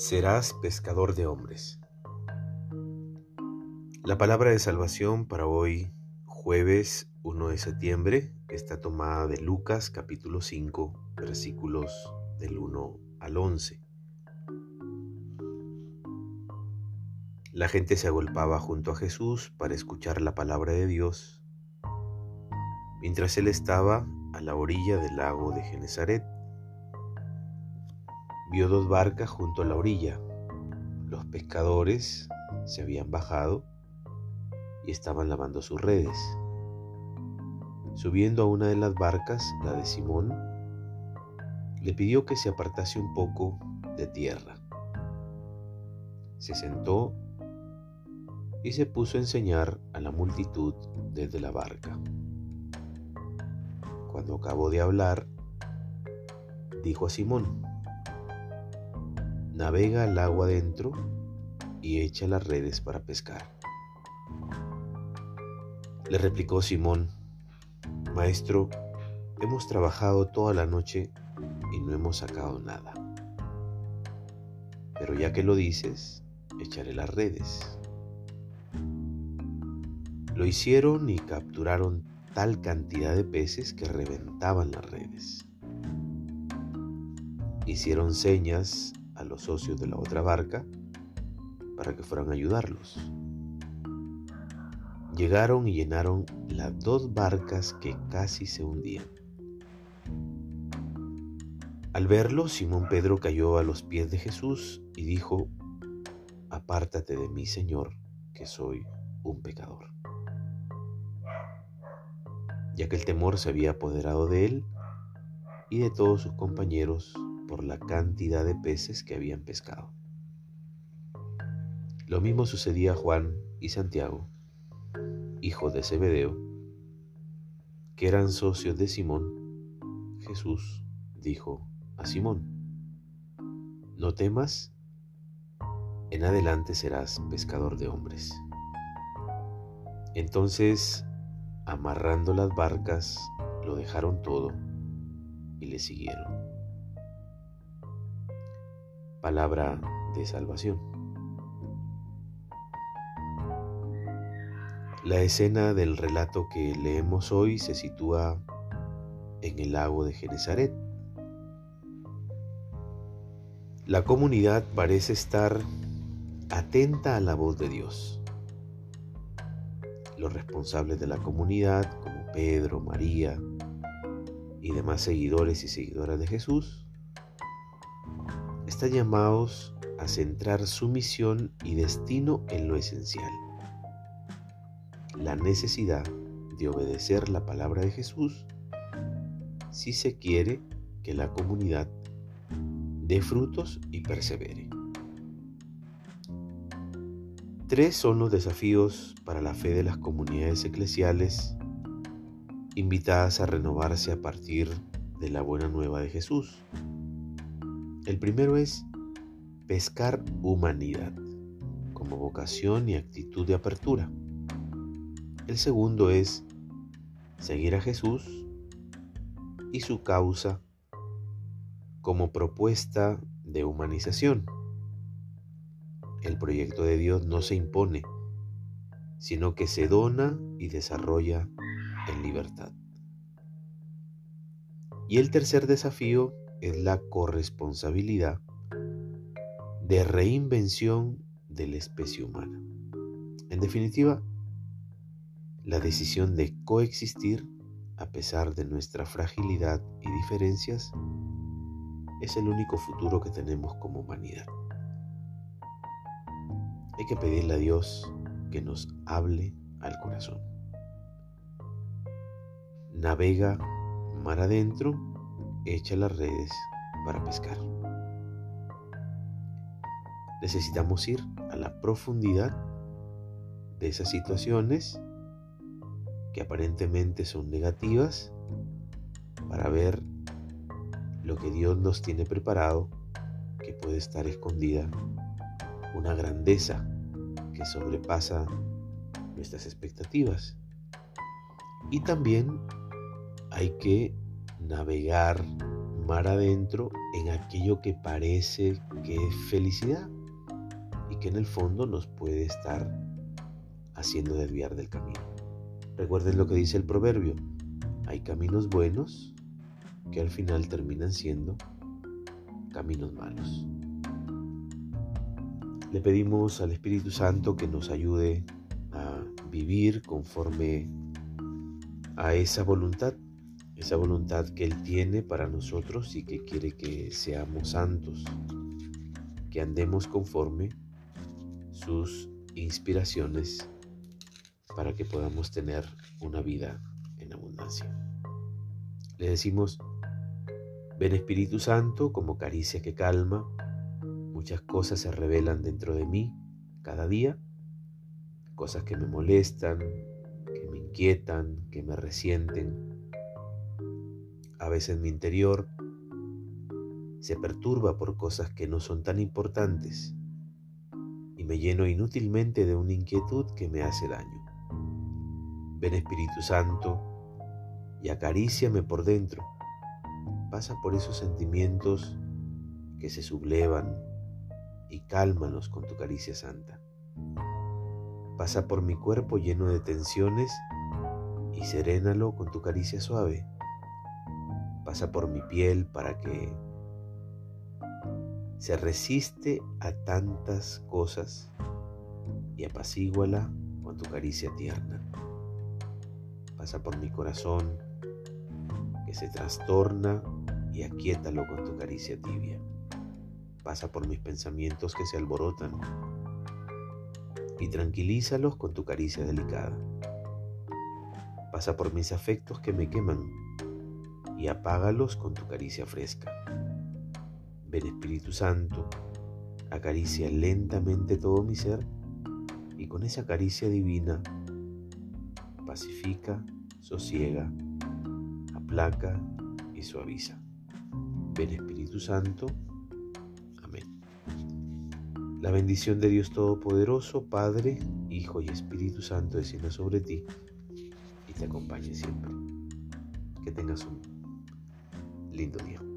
serás pescador de hombres. La palabra de salvación para hoy, jueves 1 de septiembre, está tomada de Lucas capítulo 5, versículos del 1 al 11. La gente se agolpaba junto a Jesús para escuchar la palabra de Dios, mientras él estaba a la orilla del lago de Genezaret vio dos barcas junto a la orilla. Los pescadores se habían bajado y estaban lavando sus redes. Subiendo a una de las barcas, la de Simón, le pidió que se apartase un poco de tierra. Se sentó y se puso a enseñar a la multitud desde la barca. Cuando acabó de hablar, dijo a Simón, navega al agua adentro y echa las redes para pescar. Le replicó Simón, Maestro, hemos trabajado toda la noche y no hemos sacado nada. Pero ya que lo dices, echaré las redes. Lo hicieron y capturaron tal cantidad de peces que reventaban las redes. Hicieron señas a los socios de la otra barca para que fueran a ayudarlos. Llegaron y llenaron las dos barcas que casi se hundían. Al verlo, Simón Pedro cayó a los pies de Jesús y dijo, Apártate de mí, Señor, que soy un pecador. Ya que el temor se había apoderado de él y de todos sus compañeros, por la cantidad de peces que habían pescado. Lo mismo sucedía a Juan y Santiago, hijos de Zebedeo, que eran socios de Simón. Jesús dijo a Simón, no temas, en adelante serás pescador de hombres. Entonces, amarrando las barcas, lo dejaron todo y le siguieron palabra de salvación. La escena del relato que leemos hoy se sitúa en el lago de Genezaret. La comunidad parece estar atenta a la voz de Dios. Los responsables de la comunidad, como Pedro, María y demás seguidores y seguidoras de Jesús, están llamados a centrar su misión y destino en lo esencial. La necesidad de obedecer la palabra de Jesús si se quiere que la comunidad dé frutos y persevere. Tres son los desafíos para la fe de las comunidades eclesiales invitadas a renovarse a partir de la buena nueva de Jesús. El primero es pescar humanidad como vocación y actitud de apertura. El segundo es seguir a Jesús y su causa como propuesta de humanización. El proyecto de Dios no se impone, sino que se dona y desarrolla en libertad. Y el tercer desafío es la corresponsabilidad de reinvención de la especie humana. En definitiva, la decisión de coexistir a pesar de nuestra fragilidad y diferencias es el único futuro que tenemos como humanidad. Hay que pedirle a Dios que nos hable al corazón. Navega mar adentro echa las redes para pescar. Necesitamos ir a la profundidad de esas situaciones que aparentemente son negativas para ver lo que Dios nos tiene preparado, que puede estar escondida una grandeza que sobrepasa nuestras expectativas. Y también hay que navegar mar adentro en aquello que parece que es felicidad y que en el fondo nos puede estar haciendo desviar del camino. Recuerden lo que dice el proverbio, hay caminos buenos que al final terminan siendo caminos malos. Le pedimos al Espíritu Santo que nos ayude a vivir conforme a esa voluntad, esa voluntad que Él tiene para nosotros y que quiere que seamos santos, que andemos conforme sus inspiraciones para que podamos tener una vida en abundancia. Le decimos, ven Espíritu Santo como caricia que calma, muchas cosas se revelan dentro de mí cada día, cosas que me molestan, que me inquietan, que me resienten. A veces mi interior se perturba por cosas que no son tan importantes y me lleno inútilmente de una inquietud que me hace daño. Ven Espíritu Santo y acaríciame por dentro. Pasa por esos sentimientos que se sublevan y cálmalos con tu caricia santa. Pasa por mi cuerpo lleno de tensiones y serénalo con tu caricia suave. Pasa por mi piel para que se resiste a tantas cosas y apacíguala con tu caricia tierna. Pasa por mi corazón que se trastorna y aquíétalo con tu caricia tibia. Pasa por mis pensamientos que se alborotan y tranquilízalos con tu caricia delicada. Pasa por mis afectos que me queman y apágalos con tu caricia fresca. Ven Espíritu Santo, acaricia lentamente todo mi ser y con esa caricia divina pacifica, sosiega, aplaca y suaviza. Ven Espíritu Santo. Amén. La bendición de Dios Todopoderoso, Padre, Hijo y Espíritu Santo descienda sobre ti y te acompañe siempre. Que tengas un lindo día.